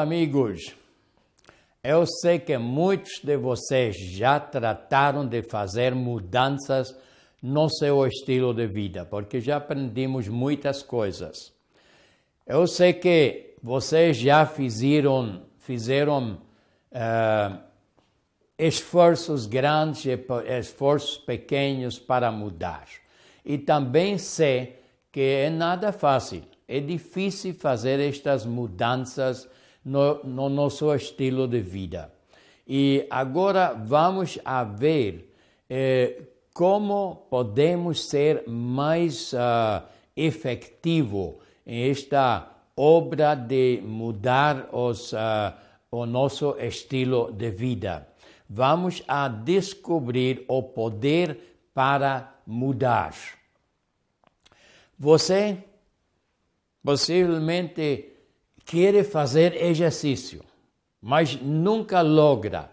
amigos. Eu sei que muitos de vocês já trataram de fazer mudanças no seu estilo de vida, porque já aprendemos muitas coisas. Eu sei que vocês já fizeram, fizeram uh, esforços grandes e esforços pequenos para mudar. E também sei que é nada fácil, é difícil fazer estas mudanças no, no nosso estilo de vida. E agora vamos a ver eh, como podemos ser mais uh, efetivo em esta obra de mudar os, uh, o nosso estilo de vida. Vamos a descobrir o poder para mudar. Você possivelmente quer fazer exercício, mas nunca logra.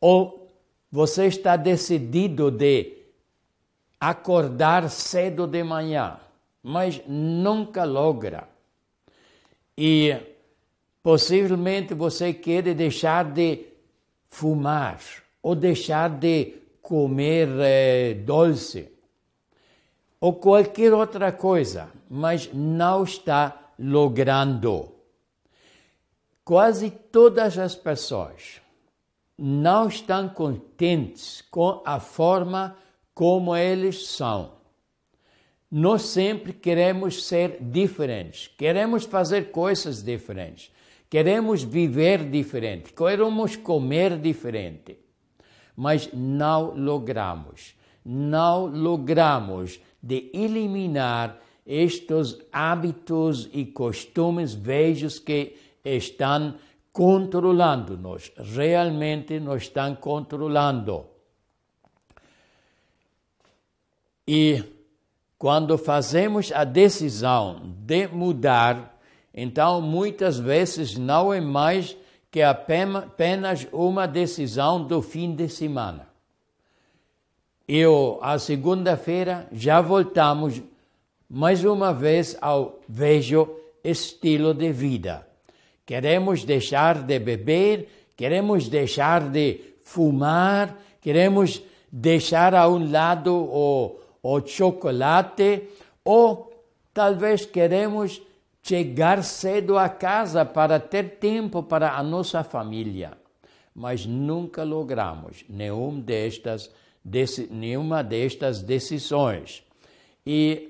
Ou você está decidido de acordar cedo de manhã, mas nunca logra. E possivelmente você quer deixar de fumar ou deixar de comer eh, doce ou qualquer outra coisa, mas não está logrando. Quase todas as pessoas não estão contentes com a forma como eles são. Nós sempre queremos ser diferentes, queremos fazer coisas diferentes, queremos viver diferente, queremos comer diferente, mas não logramos, não logramos de eliminar estes hábitos e costumes velhos que estão controlando-nos, realmente nos estão controlando. E quando fazemos a decisão de mudar, então muitas vezes não é mais que apenas uma decisão do fim de semana. Eu, a segunda-feira, já voltamos mais uma vez ao velho estilo de vida. Queremos deixar de beber, queremos deixar de fumar, queremos deixar a um lado o, o chocolate, ou talvez queremos chegar cedo a casa para ter tempo para a nossa família. Mas nunca logramos nenhum destas, nenhuma destas decisões. E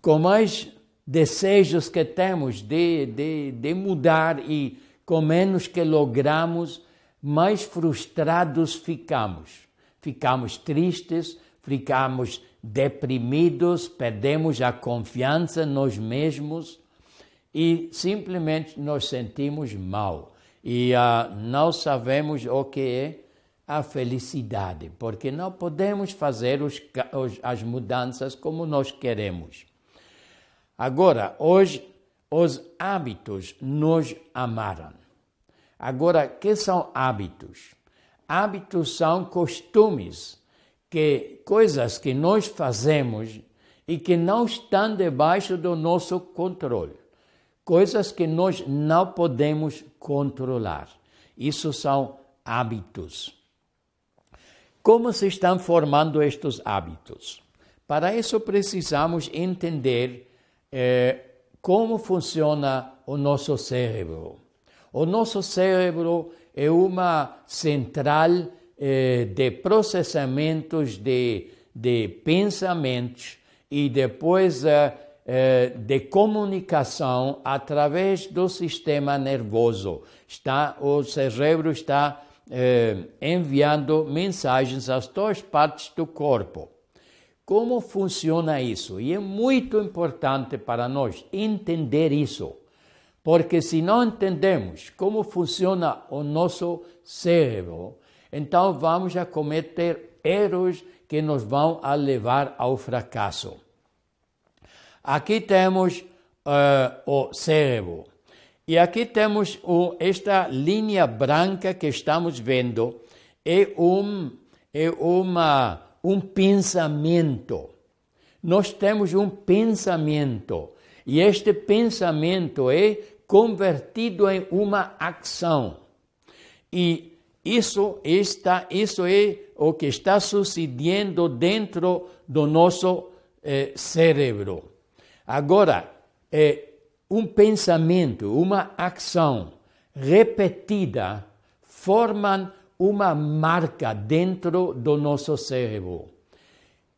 com mais desejos que temos de, de, de mudar e com menos que logramos, mais frustrados ficamos. Ficamos tristes, ficamos deprimidos, perdemos a confiança nós mesmos e simplesmente nos sentimos mal. E uh, não sabemos o que é a felicidade, porque não podemos fazer os, as mudanças como nós queremos. Agora, hoje, os hábitos nos amaram. Agora, que são hábitos? Hábitos são costumes, que coisas que nós fazemos e que não estão debaixo do nosso controle. Coisas que nós não podemos controlar. Isso são hábitos. Como se estão formando estes hábitos? Para isso precisamos entender é, como funciona o nosso cérebro. O nosso cérebro é uma central é, de processamentos de, de pensamentos e depois é, é, de comunicação através do sistema nervoso. Está, o cérebro está enviando mensagens às duas partes do corpo. Como funciona isso? E é muito importante para nós entender isso, porque se não entendemos como funciona o nosso cérebro, então vamos a cometer erros que nos vão a levar ao fracasso. Aqui temos uh, o cérebro. E aqui temos o, esta linha branca que estamos vendo, é um, é uma, um pensamento. Nós temos um pensamento, e este pensamento é convertido em uma ação. E isso, está, isso é o que está sucedendo dentro do nosso eh, cérebro. Agora, é, um pensamento, uma ação repetida formam uma marca dentro do nosso cérebro.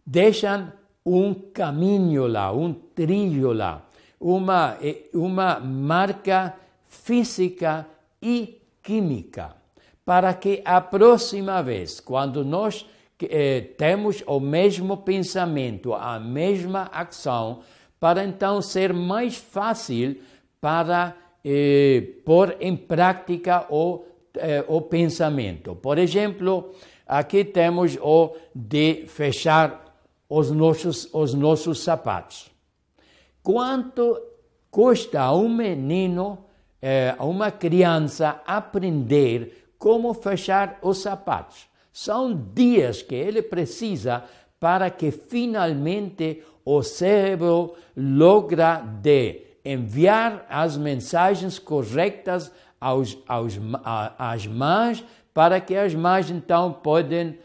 Deixam um caminho lá, um trilho lá, uma, uma marca física e química, para que a próxima vez, quando nós eh, temos o mesmo pensamento, a mesma ação, para então ser mais fácil para eh, pôr em prática o, eh, o pensamento. Por exemplo, aqui temos o de fechar os nossos, os nossos sapatos. Quanto custa a um menino, eh, a uma criança, aprender como fechar os sapatos? São dias que ele precisa para que finalmente o cérebro logra de enviar as mensagens corretas aos, aos, às mãos para que as mãos então podem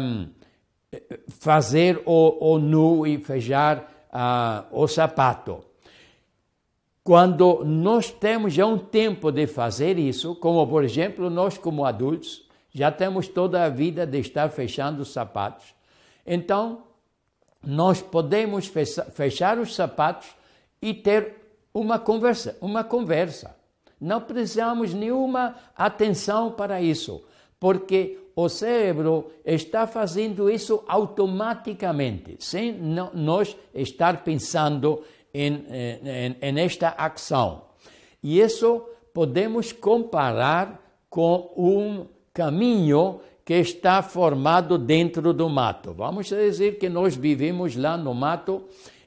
um, fazer o, o nu e fechar uh, o sapato. Quando nós temos já um tempo de fazer isso, como por exemplo nós como adultos, já temos toda a vida de estar fechando os sapatos, então nós podemos fechar os sapatos e ter uma conversa, uma conversa. Não precisamos nenhuma atenção para isso, porque o cérebro está fazendo isso automaticamente, sem nós estar pensando em, em, em esta ação. E isso podemos comparar com um caminho que está formado dentro do mato. Vamos dizer que nós vivemos lá no mato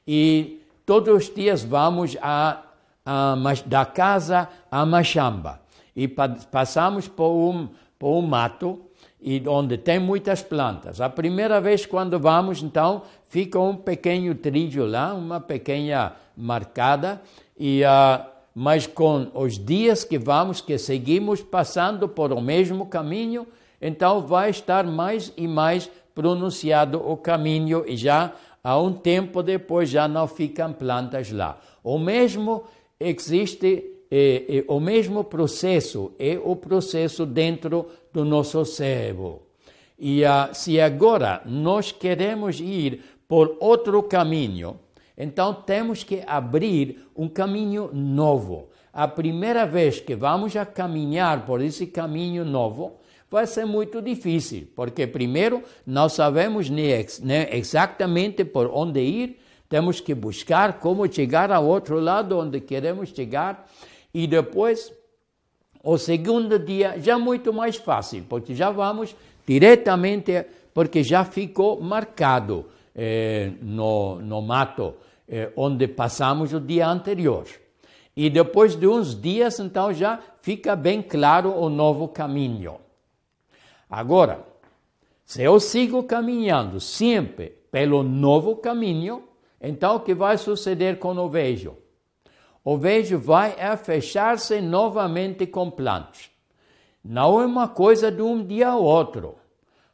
e todos os dias vamos a, a da casa a Machamba e passamos por um, por um mato e onde tem muitas plantas. A primeira vez quando vamos, então, fica um pequeno trilho lá, uma pequena marcada, e, uh, mas com os dias que vamos, que seguimos passando por o mesmo caminho, então vai estar mais e mais pronunciado o caminho e já há um tempo depois já não ficam plantas lá. O mesmo existe, é, é, o mesmo processo é o processo dentro do nosso cérebro. E ah, se agora nós queremos ir por outro caminho, então temos que abrir um caminho novo. A primeira vez que vamos a caminhar por esse caminho novo, vai ser muito difícil, porque primeiro não sabemos nem, exatamente por onde ir, temos que buscar como chegar ao outro lado onde queremos chegar, e depois, o segundo dia, já muito mais fácil, porque já vamos diretamente, porque já ficou marcado eh, no, no mato eh, onde passamos o dia anterior. E depois de uns dias, então já fica bem claro o novo caminho. Agora, se eu sigo caminhando sempre pelo novo caminho, então o que vai suceder com o vejo? O vejo vai fechar-se novamente com plantas. Não é uma coisa de um dia ao outro,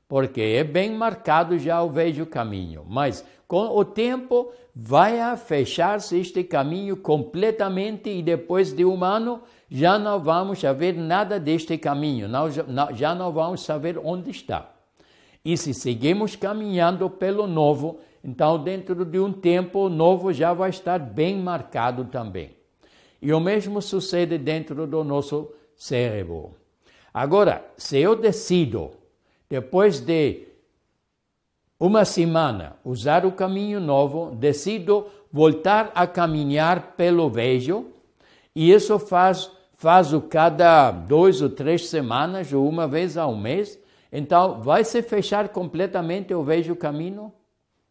porque é bem marcado já o vejo caminho, mas com o tempo vai fechar-se este caminho completamente e depois de um ano já não vamos saber nada deste caminho, não, já não vamos saber onde está. E se seguimos caminhando pelo novo, então dentro de um tempo o novo já vai estar bem marcado também. E o mesmo sucede dentro do nosso cérebro. Agora, se eu decido, depois de uma semana, usar o caminho novo, decido voltar a caminhar pelo vejo, e isso faz, faz o cada dois ou três semanas ou uma vez ao mês. Então, vai se fechar completamente o vejo caminho?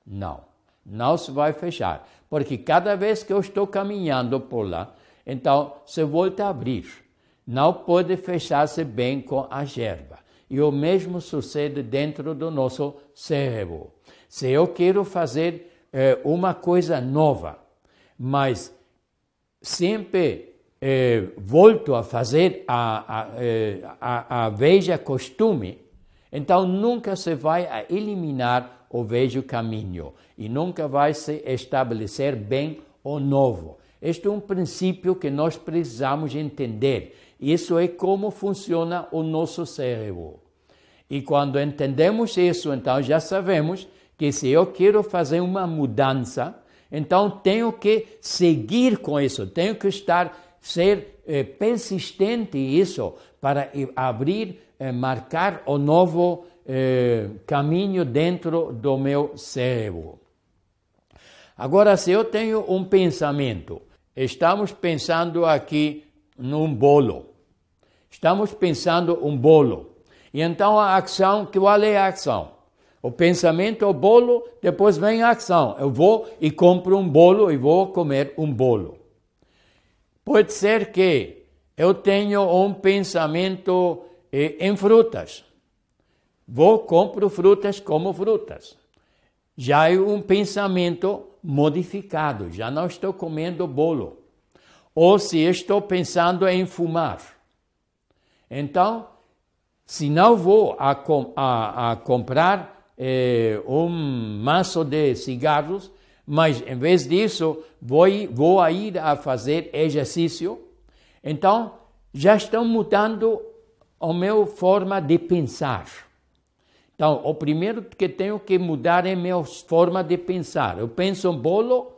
Não, não se vai fechar, porque cada vez que eu estou caminhando por lá, então se volta a abrir. Não pode fechar-se bem com a gerva. E o mesmo sucede dentro do nosso cérebro. Se eu quero fazer eh, uma coisa nova, mas sempre eh, volto a fazer a, a, eh, a, a veja costume, então nunca se vai a eliminar o velho caminho e nunca vai se estabelecer bem o novo. Este é um princípio que nós precisamos entender. Isso é como funciona o nosso cérebro. E quando entendemos isso, então já sabemos que se eu quero fazer uma mudança, então tenho que seguir com isso, tenho que estar, ser eh, persistente isso para abrir, eh, marcar o novo eh, caminho dentro do meu cérebro. Agora, se eu tenho um pensamento, estamos pensando aqui num bolo, estamos pensando um bolo, e então a ação, qual é a ação? O pensamento é o bolo, depois vem a ação. Eu vou e compro um bolo e vou comer um bolo. Pode ser que eu tenha um pensamento eh, em frutas. Vou, compro frutas, como frutas. Já é um pensamento modificado, já não estou comendo bolo. Ou se estou pensando em fumar. Então, se não vou a, a, a comprar eh, um maço de cigarros, mas em vez disso vou, vou ir a fazer exercício. Então, já estão mudando a minha forma de pensar. Então, o primeiro que tenho que mudar é minha forma de pensar. Eu penso em bolo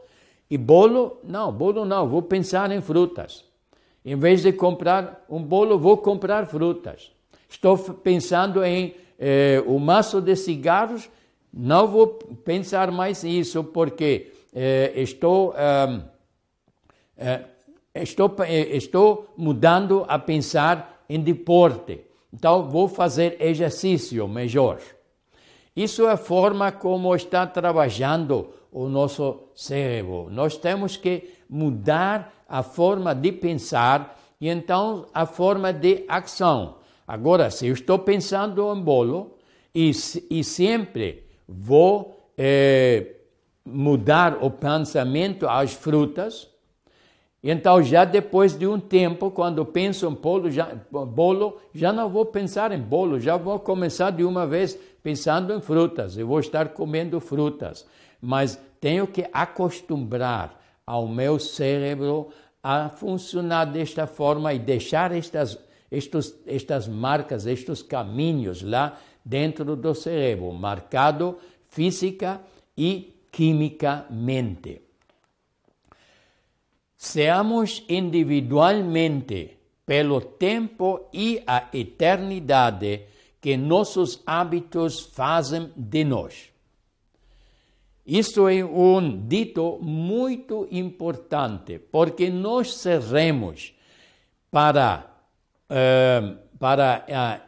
e bolo, não, bolo não, vou pensar em frutas. Em vez de comprar um bolo, vou comprar frutas. Estou pensando em eh, o maço de cigarros, não vou pensar mais nisso, porque eh, estou, eh, estou, estou mudando a pensar em deporte. Então, vou fazer exercício melhor. Isso é a forma como está trabalhando o nosso cérebro. Nós temos que mudar a forma de pensar e então a forma de ação. Agora, se eu estou pensando em bolo e, e sempre vou eh, mudar o pensamento às frutas, então já depois de um tempo, quando penso em bolo já, bolo, já não vou pensar em bolo, já vou começar de uma vez pensando em frutas, eu vou estar comendo frutas. Mas tenho que acostumbrar ao meu cérebro a funcionar desta forma e deixar estas estes, estas marcas, estes caminhos lá dentro do cérebro, marcado física e quimicamente. Seamos individualmente, pelo tempo e a eternidade que nossos hábitos fazem de nós. Isto é um dito muito importante, porque nós seremos para para, uh,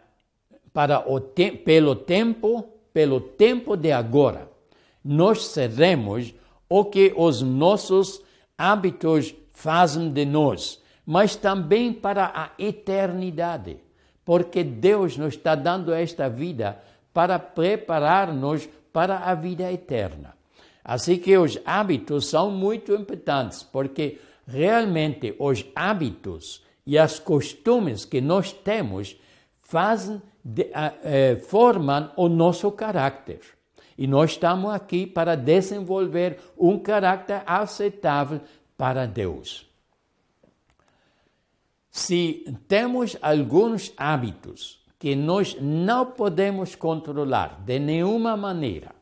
para o te pelo tempo, pelo tempo de agora, nós seremos o que os nossos hábitos fazem de nós, mas também para a eternidade, porque Deus nos está dando esta vida para preparar-nos para a vida eterna. Assim que os hábitos são muito importantes, porque realmente os hábitos e as costumes que nós temos fazem, de, eh, formam o nosso caráter. E nós estamos aqui para desenvolver um caráter aceitável para Deus. Se temos alguns hábitos que nós não podemos controlar de nenhuma maneira,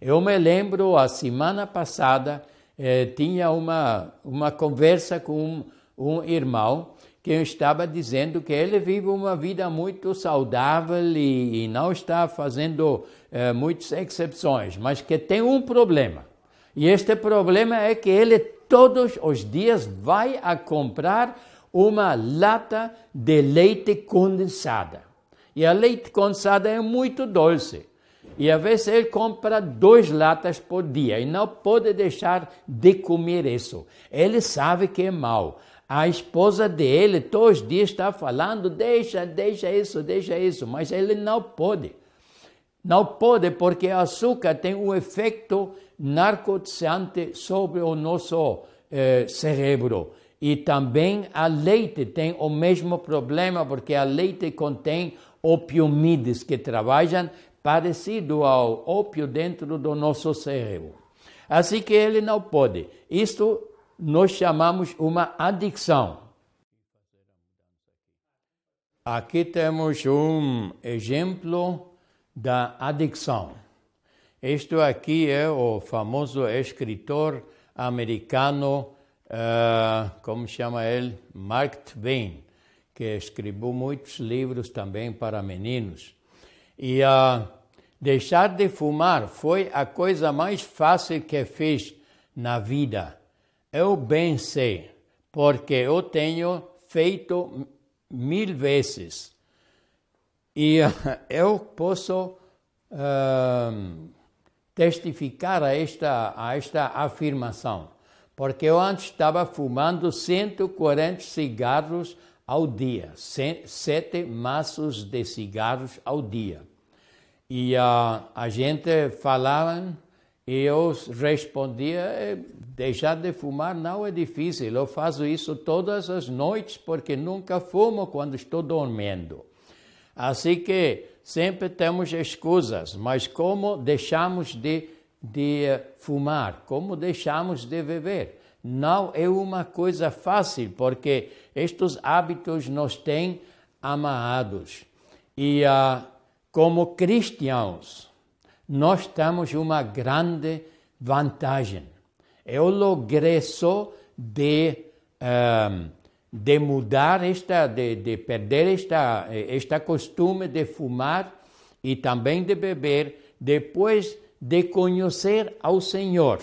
eu me lembro, a semana passada, eh, tinha uma, uma conversa com um, um irmão que estava dizendo que ele vive uma vida muito saudável e, e não está fazendo eh, muitas exceções, mas que tem um problema. E este problema é que ele todos os dias vai a comprar uma lata de leite condensada. E a leite condensado é muito doce. E às vezes ele compra dois latas por dia e não pode deixar de comer isso. Ele sabe que é mal. A esposa dele todos os dias está falando: deixa, deixa isso, deixa isso, mas ele não pode. Não pode, porque o açúcar tem um efeito narcotizante sobre o nosso eh, cérebro. E também a leite tem o mesmo problema, porque a leite contém opiomides que trabalham parecido ao ópio dentro do nosso cérebro. Assim que ele não pode. Isto nós chamamos uma adicção. Aqui temos um exemplo da adicção. Este aqui é o famoso escritor americano, uh, como chama ele? Mark Twain, que escreveu muitos livros também para meninos. E uh, deixar de fumar foi a coisa mais fácil que fiz na vida. Eu bem sei, porque eu tenho feito mil vezes. E eu posso uh, testificar a esta, a esta afirmação, porque eu antes estava fumando 140 cigarros ao dia, sete maços de cigarros ao dia. E uh, a gente falava e eu respondia: é, deixar de fumar não é difícil, eu faço isso todas as noites porque nunca fumo quando estou dormindo. Assim que sempre temos escusas, mas como deixamos de, de fumar? Como deixamos de beber? Não é uma coisa fácil, porque estes hábitos nos têm amarrados. E uh, como cristãos, nós temos uma grande vantagem. É o logresso de, um, de mudar esta, de, de perder esta, esta costume de fumar e também de beber, depois de conhecer ao Senhor.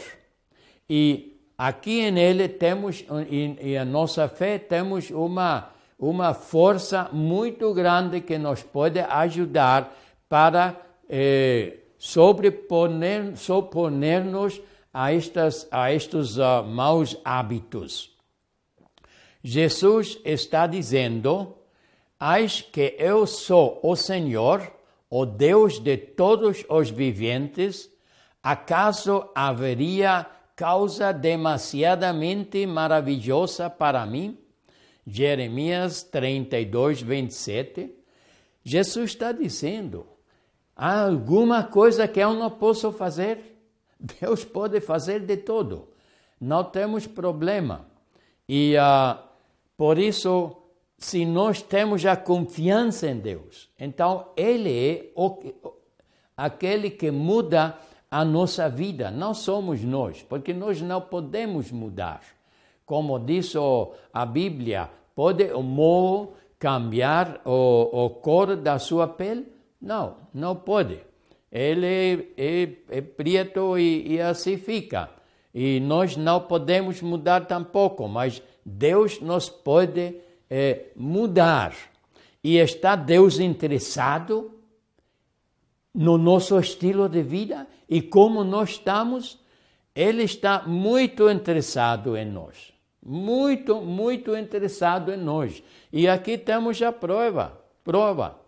E Aqui nele temos, e a nossa fé, temos uma, uma força muito grande que nos pode ajudar para eh, sobreponer, sobreponer-nos a, estas, a estes uh, maus hábitos. Jesus está dizendo: Eis que eu sou o Senhor, o Deus de todos os viventes, acaso haveria causa demasiadamente maravilhosa para mim? Jeremias 32, 27. Jesus está dizendo: há alguma coisa que eu não posso fazer? Deus pode fazer de tudo. Não temos problema. E uh, por isso, se nós temos a confiança em Deus, então Ele é o, aquele que muda a nossa vida, não somos nós, porque nós não podemos mudar. Como diz a Bíblia, pode o morro cambiar o, o cor da sua pele? Não, não pode. Ele é, é, é preto e, e assim fica. E nós não podemos mudar tampouco, mas Deus nos pode é, mudar. E está Deus interessado no nosso estilo de vida e como nós estamos, Ele está muito interessado em nós. Muito, muito interessado em nós. E aqui temos a prova. Prova.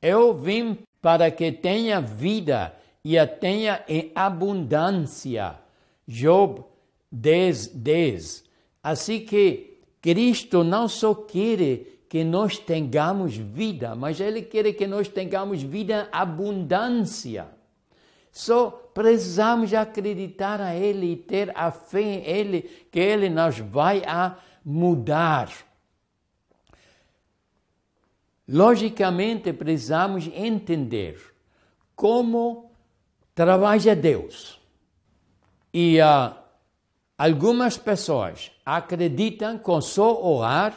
Eu vim para que tenha vida e a tenha em abundância. Job 10, 10. Assim que Cristo não só quer que nós tenhamos vida, mas Ele quer que nós tenhamos vida abundância. Só precisamos acreditar a Ele e ter a fé em Ele, que Ele nos vai a mudar. Logicamente, precisamos entender como trabalha Deus. E uh, algumas pessoas acreditam que só orar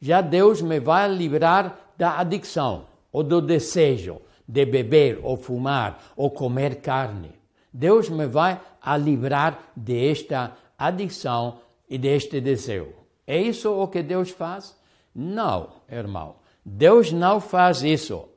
já Deus me vai livrar da adicção ou do desejo de beber ou fumar ou comer carne. Deus me vai a livrar desta adicção e deste desejo. É isso o que Deus faz? Não, irmão. Deus não faz isso.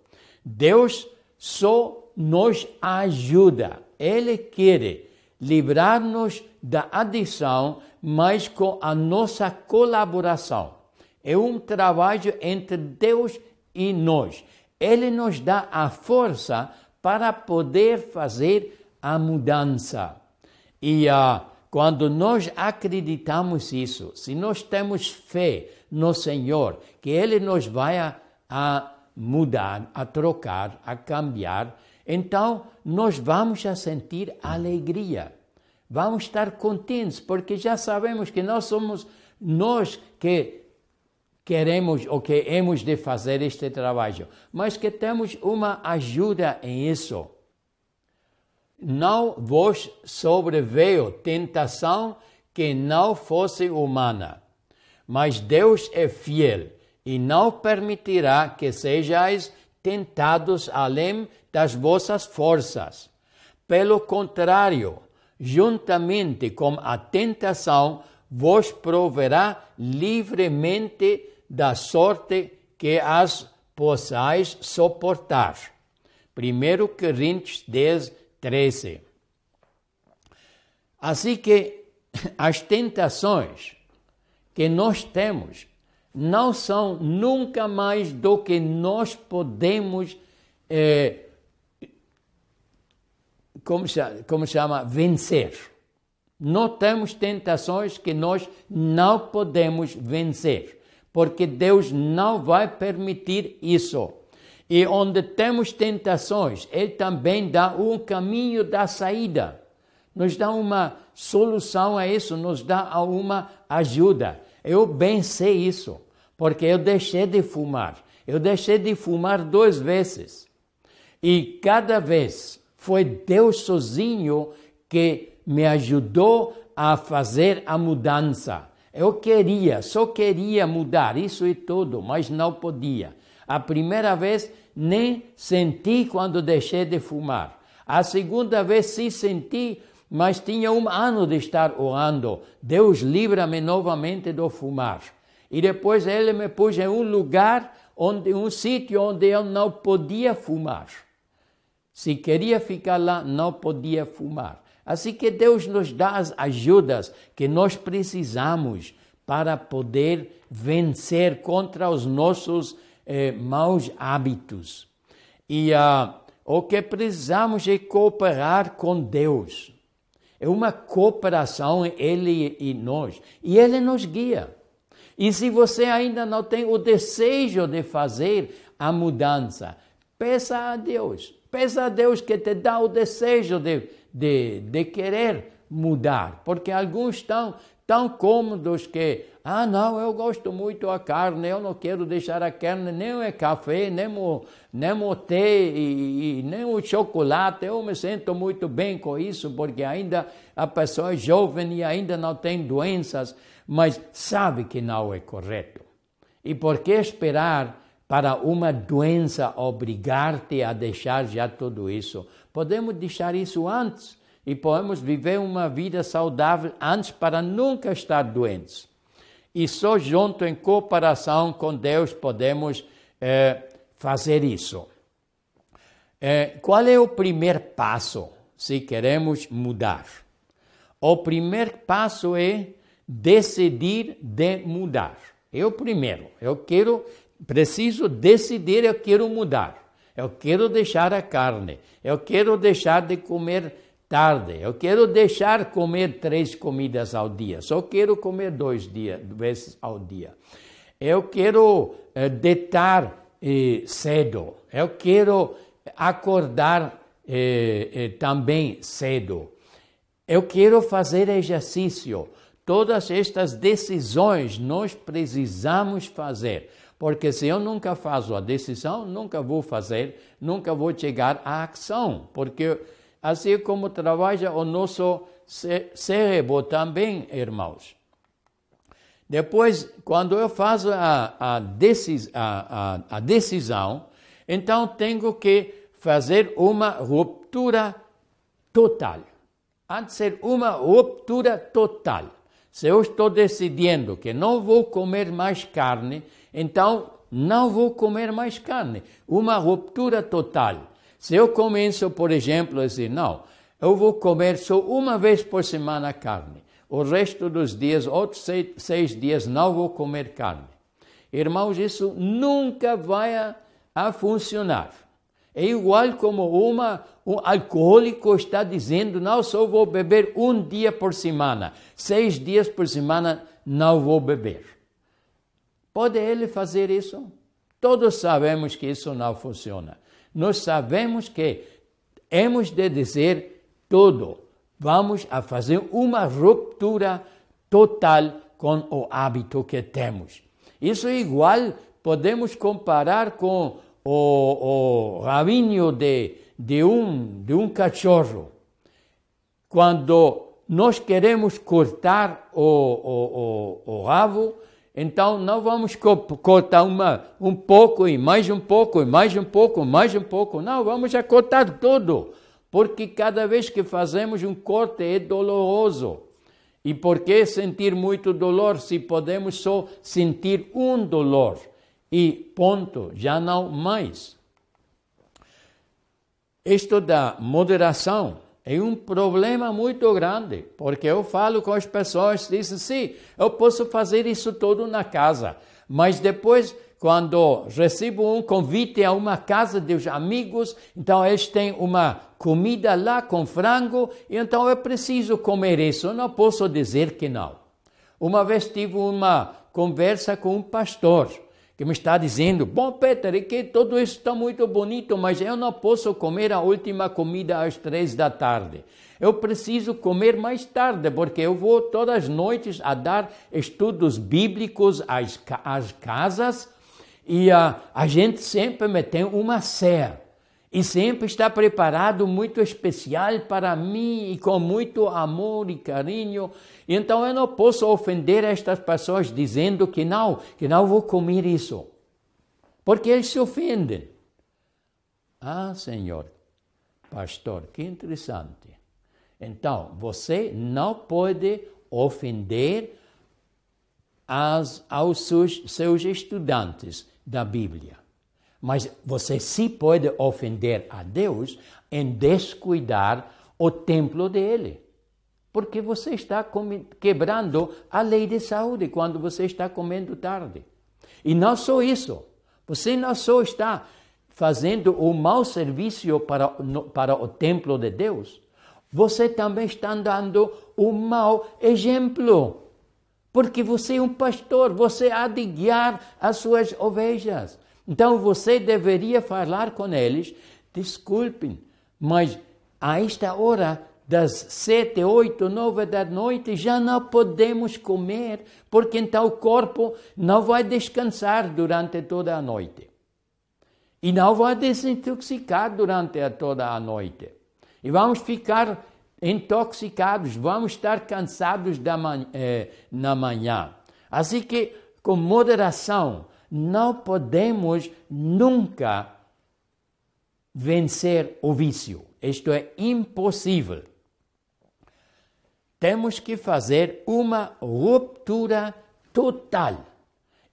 Deus só nos ajuda. Ele quer livrar-nos da adição, mas com a nossa colaboração. É um trabalho entre Deus e nós. Ele nos dá a força para poder fazer a mudança. E uh, quando nós acreditamos isso, se nós temos fé no Senhor, que Ele nos vai a, a mudar, a trocar, a cambiar, então nós vamos a sentir alegria. Vamos estar contentes, porque já sabemos que nós somos nós que queremos ou que hemos de fazer este trabalho, mas que temos uma ajuda em isso. Não vos sobreveio tentação que não fosse humana, mas Deus é fiel e não permitirá que sejais tentados além das vossas forças. Pelo contrário, juntamente com a tentação, vos proverá livremente da sorte que as possais suportar. 1 Coríntios 10, 13. Assim que as tentações que nós temos não são nunca mais do que nós podemos, eh, como, como chama, vencer. Não temos tentações que nós não podemos vencer, porque Deus não vai permitir isso. E onde temos tentações, Ele também dá um caminho da saída, nos dá uma solução a isso, nos dá uma ajuda. Eu bem sei isso, porque eu deixei de fumar. Eu deixei de fumar duas vezes. E cada vez foi Deus sozinho que me ajudou a fazer a mudança. Eu queria, só queria mudar isso e tudo, mas não podia. A primeira vez nem senti quando deixei de fumar. A segunda vez sim senti, mas tinha um ano de estar orando. Deus livra-me novamente do fumar. E depois ele me pôs em um lugar, onde um sítio onde eu não podia fumar. Se queria ficar lá, não podia fumar. Assim que Deus nos dá as ajudas que nós precisamos para poder vencer contra os nossos eh, maus hábitos. E uh, o que precisamos é cooperar com Deus. É uma cooperação Ele e nós. E Ele nos guia. E se você ainda não tem o desejo de fazer a mudança, peça a Deus. Peça a Deus que te dá o desejo de, de, de querer mudar. Porque alguns estão tão cômodos que ah, não, eu gosto muito da carne, eu não quero deixar a carne, nem o café, nem o, nem o tê e, e, nem o chocolate. Eu me sinto muito bem com isso, porque ainda a pessoa é jovem e ainda não tem doenças, mas sabe que não é correto. E por que esperar para uma doença obrigar-te a deixar já tudo isso? Podemos deixar isso antes e podemos viver uma vida saudável antes para nunca estar doentes. E só junto em cooperação com Deus podemos é, fazer isso. É, qual é o primeiro passo se queremos mudar? O primeiro passo é decidir de mudar. É o primeiro. Eu quero, preciso decidir, eu quero mudar. Eu quero deixar a carne. Eu quero deixar de comer tarde. Eu quero deixar comer três comidas ao dia. Só quero comer dois dias, vezes ao dia. Eu quero eh, deitar eh, cedo. Eu quero acordar eh, eh, também cedo. Eu quero fazer exercício. Todas estas decisões nós precisamos fazer. Porque se eu nunca faço a decisão, nunca vou fazer, nunca vou chegar à ação. Porque assim como trabalha o nosso cérebro também, irmãos. Depois, quando eu faço a, a, decis, a, a, decisão, então tenho que fazer uma ruptura total. Há de ser uma ruptura total. Se eu estou decidindo que não vou comer mais carne, então não vou comer mais carne. Uma ruptura total. Se eu começo, por exemplo, a dizer, não, eu vou comer só uma vez por semana carne. O resto dos dias, outros seis, seis dias, não vou comer carne. Irmãos, isso nunca vai a, a funcionar. É igual como uma, um alcoólico está dizendo: não, só vou beber um dia por semana, seis dias por semana não vou beber. Pode ele fazer isso? Todos sabemos que isso não funciona. Nós sabemos que hemos de dizer tudo. Vamos a fazer uma ruptura total com o hábito que temos. Isso é igual, podemos comparar com o, o rabinho de, de, um, de um cachorro. Quando nós queremos cortar o, o, o, o rabo, então não vamos cortar uma, um pouco e mais um pouco e mais um pouco, mais um pouco. Não, vamos a cortar tudo. Porque cada vez que fazemos um corte é doloroso. E por que sentir muito dolor se podemos só sentir um dolor? E ponto, já não mais. Isto da moderação é um problema muito grande, porque eu falo com as pessoas, dizem, sim, eu posso fazer isso tudo na casa, mas depois, quando recebo um convite a uma casa dos amigos, então eles têm uma comida lá com frango, e então eu preciso comer isso, eu não posso dizer que não. Uma vez tive uma conversa com um pastor, que me está dizendo: Bom, Peter, é que tudo isso está muito bonito, mas eu não posso comer a última comida às três da tarde. Eu preciso comer mais tarde, porque eu vou todas as noites a dar estudos bíblicos às, às casas e a, a gente sempre me tem uma ceia e sempre está preparado muito especial para mim e com muito amor e carinho. Então eu não posso ofender estas pessoas dizendo que não, que não vou comer isso. Porque eles se ofendem. Ah, Senhor, pastor, que interessante. Então, você não pode ofender as, aos seus, seus estudantes da Bíblia. Mas você sim pode ofender a Deus em descuidar o templo dele. Porque você está quebrando a lei de saúde quando você está comendo tarde. E não só isso, você não só está fazendo um mau serviço para, para o templo de Deus, você também está dando um mau exemplo. Porque você é um pastor, você há de guiar as suas ovelhas. Então você deveria falar com eles: desculpem, mas a esta hora das sete, oito, nove da noite já não podemos comer, porque então o corpo não vai descansar durante toda a noite. E não vai desintoxicar durante toda a noite. E vamos ficar intoxicados, vamos estar cansados da eh, na manhã. Assim que, com moderação, não podemos nunca vencer o vício. Isto é impossível. Temos que fazer uma ruptura total.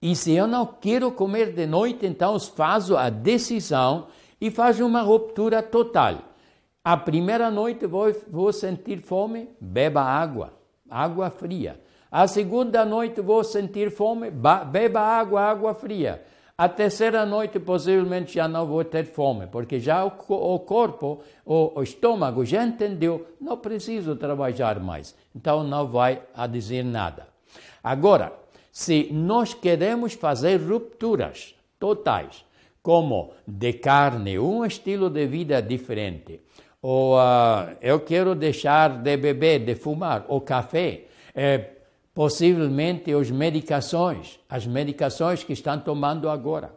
E se eu não quero comer de noite, então faço a decisão e faço uma ruptura total. A primeira noite vou, vou sentir fome, beba água, água fria. A segunda noite vou sentir fome, beba água, água fria. A terceira noite possivelmente já não vou ter fome, porque já o, corpo, o, o, estômago já entendeu, não preciso trabalhar mais. Então não vai a dizer nada. Agora, se nós queremos fazer rupturas totais, como de carne, um estilo de vida diferente, ou uh, eu quero deixar de beber, de fumar, ou café, eh, possivelmente as medicações, as medicações que estão tomando agora.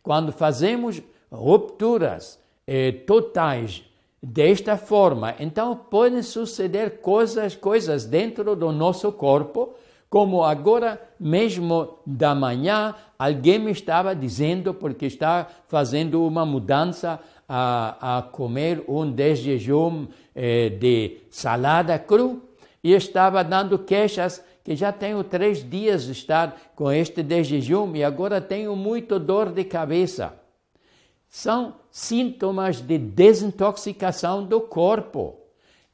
Quando fazemos rupturas eh, totais desta forma, então podem suceder coisas, coisas dentro do nosso corpo, como agora mesmo da manhã, alguém me estava dizendo, porque está fazendo uma mudança a, a comer um desjejum eh, de salada cru, e estava dando queixas que já tenho três dias de estar com este de jejum e agora tenho muito dor de cabeça. São sintomas de desintoxicação do corpo.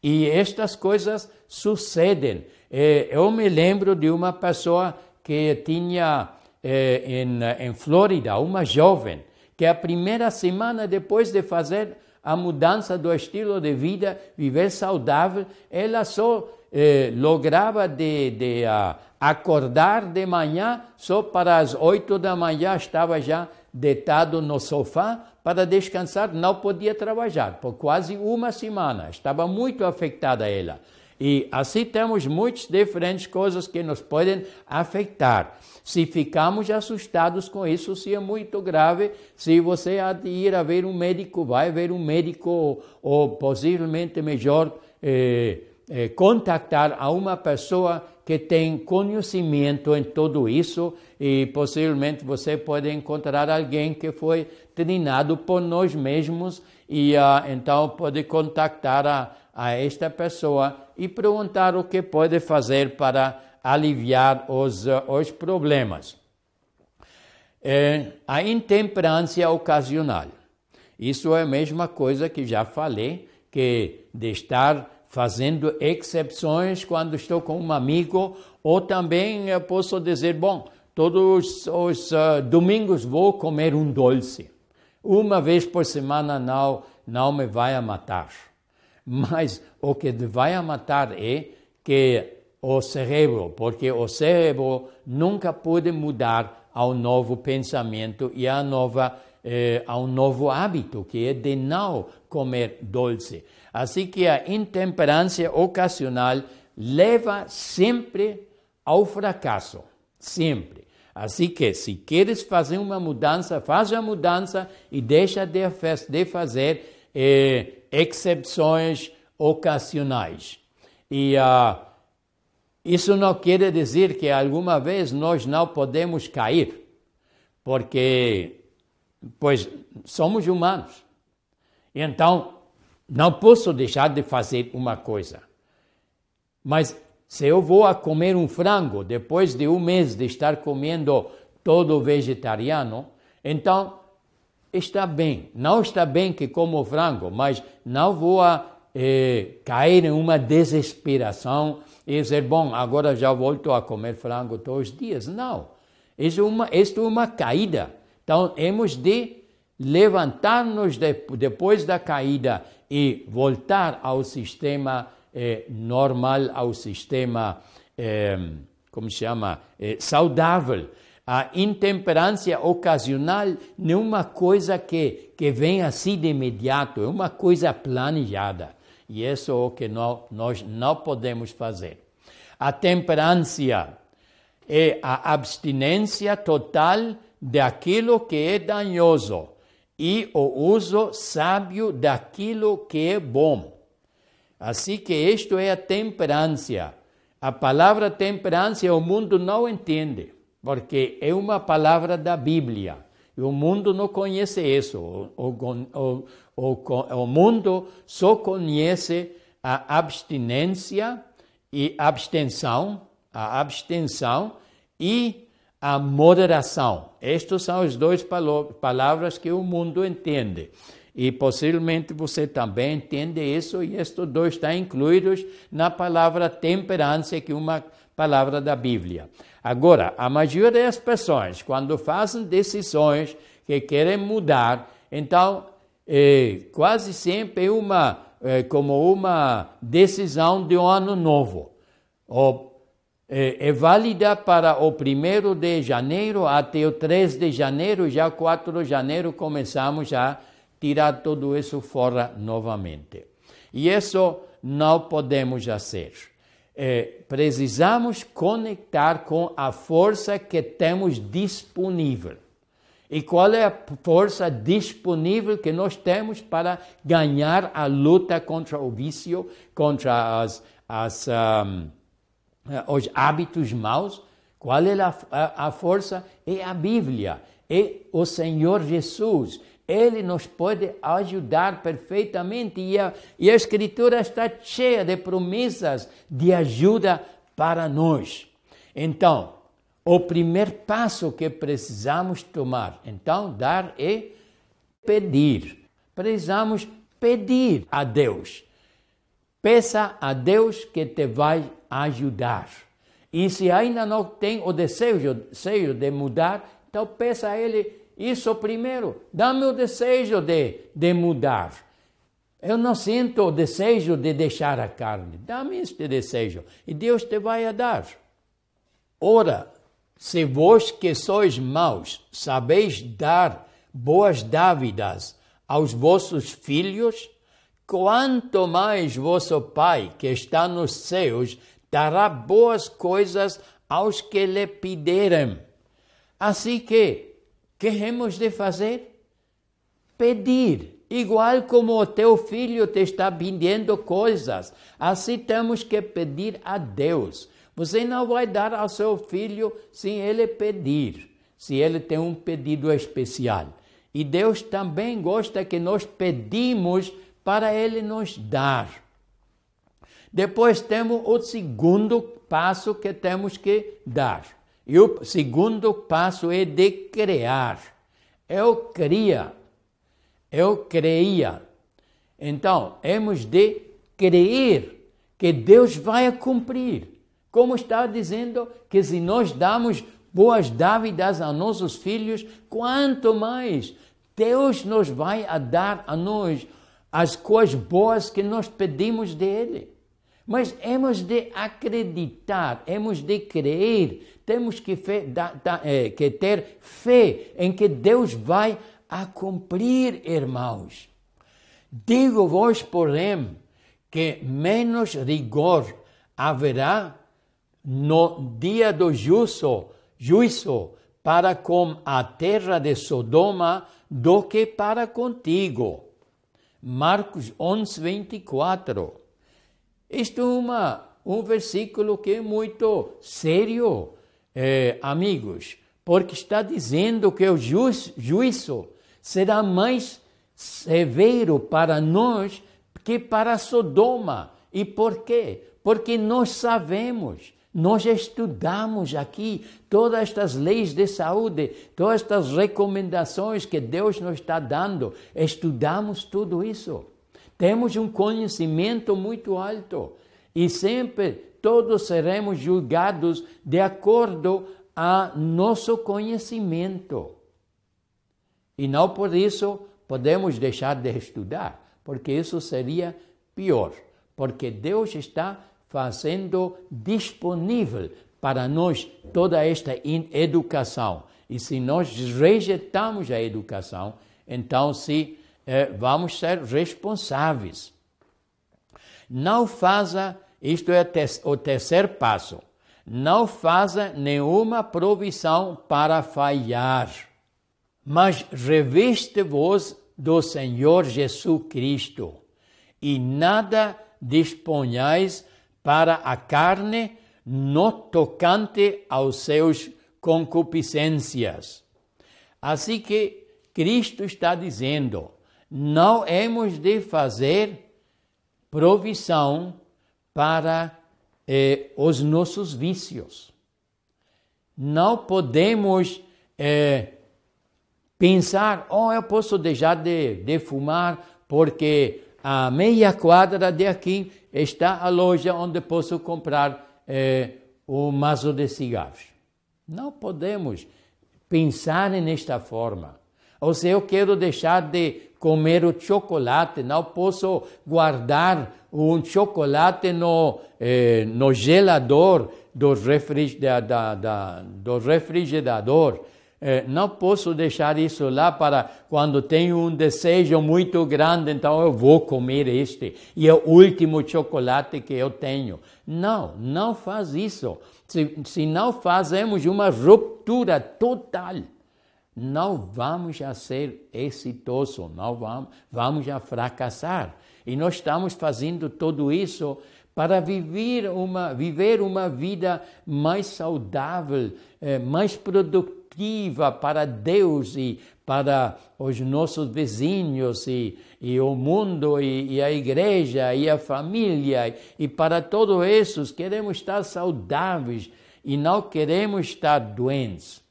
E estas coisas sucedem. Eh, eu me lembro de uma pessoa que tinha eh, em, em Flórida, uma jovem, que a primeira semana depois de fazer a mudança do estilo de vida, viver saudável, ela só eh, lograva de, de uh, acordar de manhã, só para as oito da manhã estava já deitado no sofá para descansar, não podia trabalhar por quase uma semana, estava muito afetada ela. E assim temos muitas diferentes coisas que nos podem afetar. Se ficamos assustados com isso, se é muito grave, se você ir a ver um médico, vai ver um médico ou possivelmente melhor eh, eh, contactar a uma pessoa que tem conhecimento em tudo isso e possivelmente você pode encontrar alguém que foi treinado por nós mesmos e uh, então pode contactar a, a esta pessoa e perguntar o que pode fazer para aliviar os, uh, os problemas. É, a intemperância ocasional. Isso é a mesma coisa que já falei, que de estar fazendo exceções quando estou com um amigo, ou também eu posso dizer, bom, todos os uh, domingos vou comer um doce. Uma vez por semana não, não me vai matar. Mas o que vai matar é que o cérebro, porque o cérebro nunca pode mudar ao novo pensamento e a nova, eh, a um novo hábito, que é de não comer doce. Assim que a intemperância ocasional leva sempre ao fracasso, sempre. Assim que, se queres fazer uma mudança, faz a mudança e deixa de, fazer eh, exceções ocasionais. E uh, isso não quer dizer que alguma vez nós não podemos cair, porque, pois, somos humanos. Então, não posso deixar de fazer uma coisa. Mas se eu vou a comer um frango depois de um mês de estar comendo todo vegetariano, então está bem. Não está bem que como frango, mas não vou a, eh, cair em uma desesperação e dizer, bom, agora já volto a comer frango todos os dias. Não. Isso é uma, isso é uma caída. Então, temos de levantar-nos de, depois da caída e voltar ao sistema eh, normal, ao sistema, eh, como se chama, eh, saudável. A intemperância ocasional não é uma coisa que, que vem assim de imediato, é uma coisa planejada. E isso é o que nós não podemos fazer. A temperância é a abstinência total daquilo que é danhoso e o uso sábio daquilo que é bom. Assim que isto é a temperância. A palavra temperância o mundo não entende, porque é uma palavra da Bíblia. E o mundo não conhece isso. O, o, o, o mundo só conhece a abstinência e abstenção, a abstenção e a moderação. Estas são as duas palavras que o mundo entende. E possivelmente você também entende isso, e estes dois estão incluídos na palavra temperança, que é uma palavra da Bíblia. Agora, a maioria das pessoas, quando fazem decisões que querem mudar, então, é, quase sempre é uma, é, como uma decisão de um ano novo. Ou é, é válida para o 1 de janeiro até o 3 de janeiro, já 4 de janeiro começamos a tirar tudo isso fora novamente. E isso não podemos fazer. É, precisamos conectar com a força que temos disponível. E qual é a força disponível que nós temos para ganhar a luta contra o vício, contra as, as, um, os hábitos maus? Qual é a, a, a força? É a Bíblia, é o Senhor Jesus ele nos pode ajudar perfeitamente e a, e a Escritura está cheia de promessas de ajuda para nós. Então, o primeiro passo que precisamos tomar, então, dar é pedir. Precisamos pedir a Deus. Peça a Deus que te vai ajudar. E se ainda não tem o desejo, de mudar, então peça a Ele isso primeiro. Dá-me o desejo de, de mudar. Eu não sinto o desejo de deixar a carne. Dá-me este desejo e Deus te vai dar. Ora, se vós que sois maus sabeis dar boas dávidas aos vossos filhos, quanto mais vosso Pai que está nos céus dará boas coisas aos que lhe pedirem. Assim que, que de fazer? Pedir. Igual como o teu filho te está pedindo coisas, assim temos que pedir a Deus. Você não vai dar ao seu filho sem ele pedir, se ele tem um pedido especial. E Deus também gosta que nós pedimos para ele nos dar. Depois temos o segundo passo que temos que dar. E o segundo passo é de criar. Eu cria, eu creia. Então, temos de crer que Deus vai cumprir. Como está dizendo que se nós damos boas dávidas a nossos filhos, quanto mais Deus nos vai a dar a nós as coisas boas que nós pedimos dele. Mas hemos de acreditar, hemos de crer, temos que, fé, da, da, é, que ter fé em que Deus vai a cumprir, irmãos. Digo-vos, porém, que menos rigor haverá no dia do juízo, juízo para com a terra de Sodoma do que para contigo. Marcos 11, 24. Isto é uma, um versículo que é muito sério, eh, amigos, porque está dizendo que o ju juízo será mais severo para nós que para Sodoma. E por quê? Porque nós sabemos, nós estudamos aqui todas estas leis de saúde, todas estas recomendações que Deus nos está dando, estudamos tudo isso. Temos um conhecimento muito alto e sempre todos seremos julgados de acordo a nosso conhecimento. E não por isso podemos deixar de estudar, porque isso seria pior, porque Deus está fazendo disponível para nós toda esta educação. E se nós rejeitamos a educação, então se é, vamos ser responsáveis. Não faça, isto é o terceiro passo, não faça nenhuma provisão para falhar, mas reveste-vos do Senhor Jesus Cristo e nada disponhais para a carne no tocante aos seus concupiscências. Assim que Cristo está dizendo: não hemos de fazer provisão para eh, os nossos vícios. Não podemos eh, pensar, oh, eu posso deixar de, de fumar porque a meia quadra de aqui está a loja onde posso comprar eh, o maço de cigarros. Não podemos pensar nesta forma. Ou se eu quero deixar de comer o chocolate, não posso guardar um chocolate no, eh, no gelador do, refrig, da, da, da, do refrigerador. Eh, não posso deixar isso lá para quando tenho um desejo muito grande, então eu vou comer este. E é o último chocolate que eu tenho. Não, não faz isso. Se, se não fazemos uma ruptura total não vamos a ser exitosos, não vamos, vamos a fracassar. E nós estamos fazendo tudo isso para viver uma, viver uma vida mais saudável, eh, mais produtiva para Deus e para os nossos vizinhos e, e o mundo e, e, a igreja e a família e para todos esses queremos estar saudáveis e não queremos estar doentes.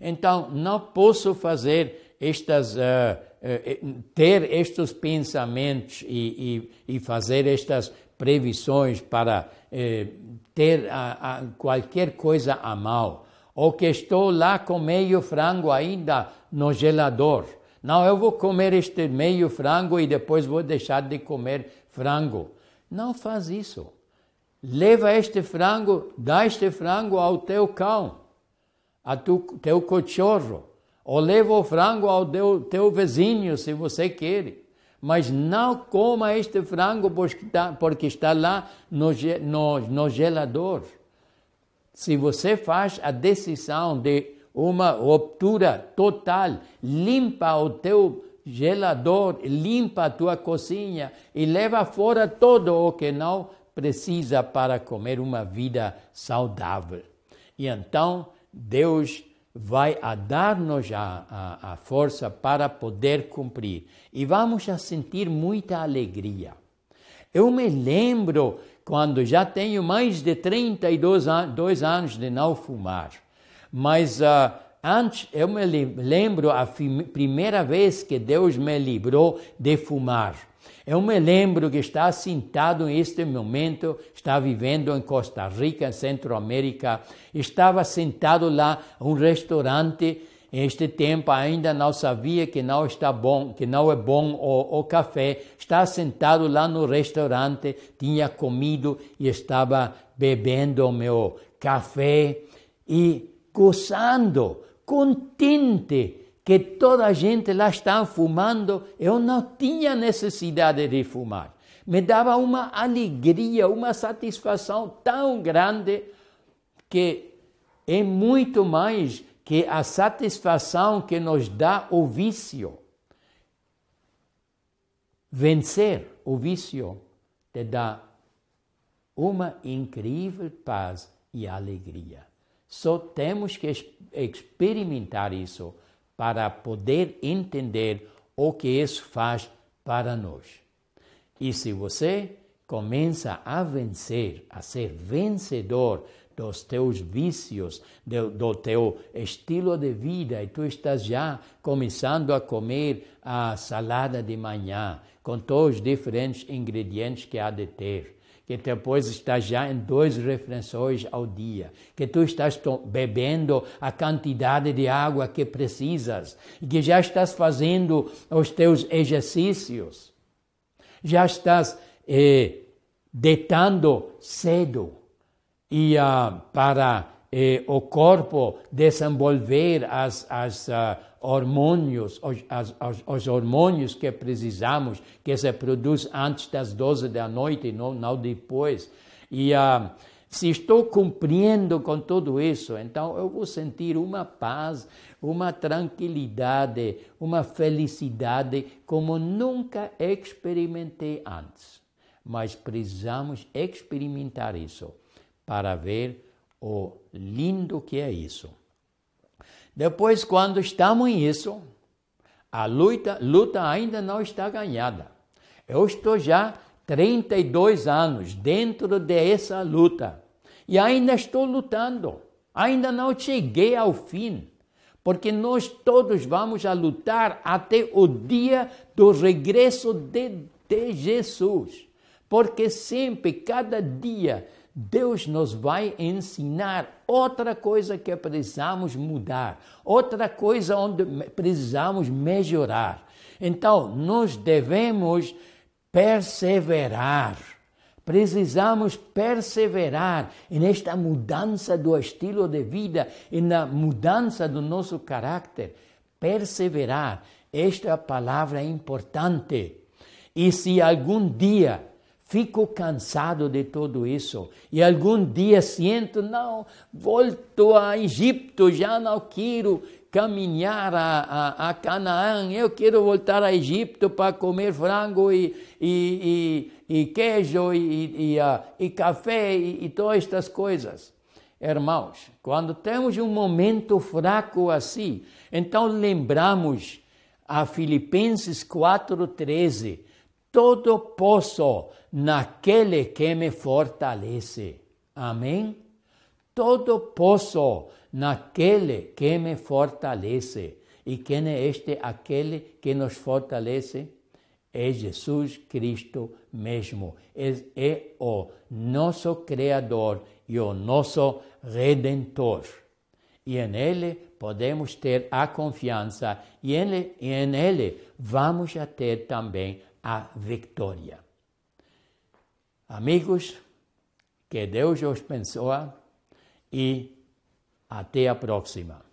Então, não posso fazer estas, uh, ter estes pensamentos e, e, e, fazer estas previsões para uh, ter a, a qualquer coisa a mal. Ou que estou lá com meio frango ainda no gelador. Não, eu vou comer este meio frango e depois vou deixar de comer frango. Não faz isso. Leva este frango, dá este frango ao teu cão, a tu, teu cachorro. Ou leva o frango ao teu, teu vizinho, se você quer. Mas não coma este frango porque está, porque está lá no, no, no gelador. Se você faz a decisão de uma ruptura total, limpa o teu gelador, limpa a tua cozinha e leva fora todo o que não precisa para comer uma vida saudável. E então Deus vai a dar-nos a, a, a, força para poder cumprir. E vamos a sentir muita alegria. Eu me lembro quando já tenho mais de 32 an dois anos de não fumar. Mas uh, antes, eu me lembro a primeira vez que Deus me livrou de fumar. Eu me lembro que está sentado neste momento, está vivendo em Costa Rica, Centro-América, estava sentado lá um restaurante este tempo ainda não sabia que não está bom, que não é bom o, o café. Está sentado lá no restaurante, tinha comido e estava bebendo o meu café e gozando, contente que toda a gente lá está fumando. Eu não tinha necessidade de fumar. Me dava uma alegria, uma satisfação tão grande que é muito mais que a satisfação que nos dá o vício. Vencer o vício te dá uma incrível paz e alegria. Só temos que experimentar isso para poder entender o que isso faz para nós. E se você começa a vencer, a ser vencedor dos teus vícios, do, do, teu estilo de vida, e tu estás já começando a comer a salada de manhã, com todos os diferentes ingredientes que há de ter, que depois estás já em duas refeições ao dia, que tu estás bebendo a quantidade de água que precisas, e que já estás fazendo os teus exercícios, já estás eh, deitando cedo, e uh, para eh, o corpo desenvolver as, as uh, hormônios, os, as, os, hormônios que precisamos, que se produz antes das 12 da noite, não, não depois. E uh, se estou cumprindo com tudo isso, então eu vou sentir uma paz, uma tranquilidade, uma felicidade como nunca experimentei antes. Mas precisamos experimentar isso para ver o lindo que é isso. Depois, quando estamos nisso, a luta, luta ainda não está ganhada. Eu estou já 32 anos dentro dessa luta e ainda estou lutando. Ainda não cheguei ao fim, porque nós todos vamos a lutar até o dia do regresso de, de Jesus. Porque sempre, cada dia, Deus nos vai ensinar outra coisa que precisamos mudar, outra coisa onde precisamos melhorar. Então, nós devemos perseverar. Precisamos perseverar nesta mudança do estilo de vida e na mudança do nosso caráter. Perseverar. Esta palavra é importante. E se algum dia Fico cansado de tudo isso. E algum dia sinto, não, volto a Egito, já não quero caminhar a, a, a Canaã, eu quero voltar a Egito para comer frango e, e, e, e queijo e, e, e café e, e todas estas coisas. Irmãos, quando temos um momento fraco assim, então lembramos a Filipenses 4,13 todo posso naquele que me fortalece. Amém? Todo posso naquele que me fortalece. E quem é este aquele que nos fortalece? É Jesus Cristo mesmo. É, o nosso Criador e o nosso Redentor. E em Ele podemos ter a confiança e Ele, e em ele vamos a ter também a vitória. Amigos, que Deus os abençoe e até a próxima.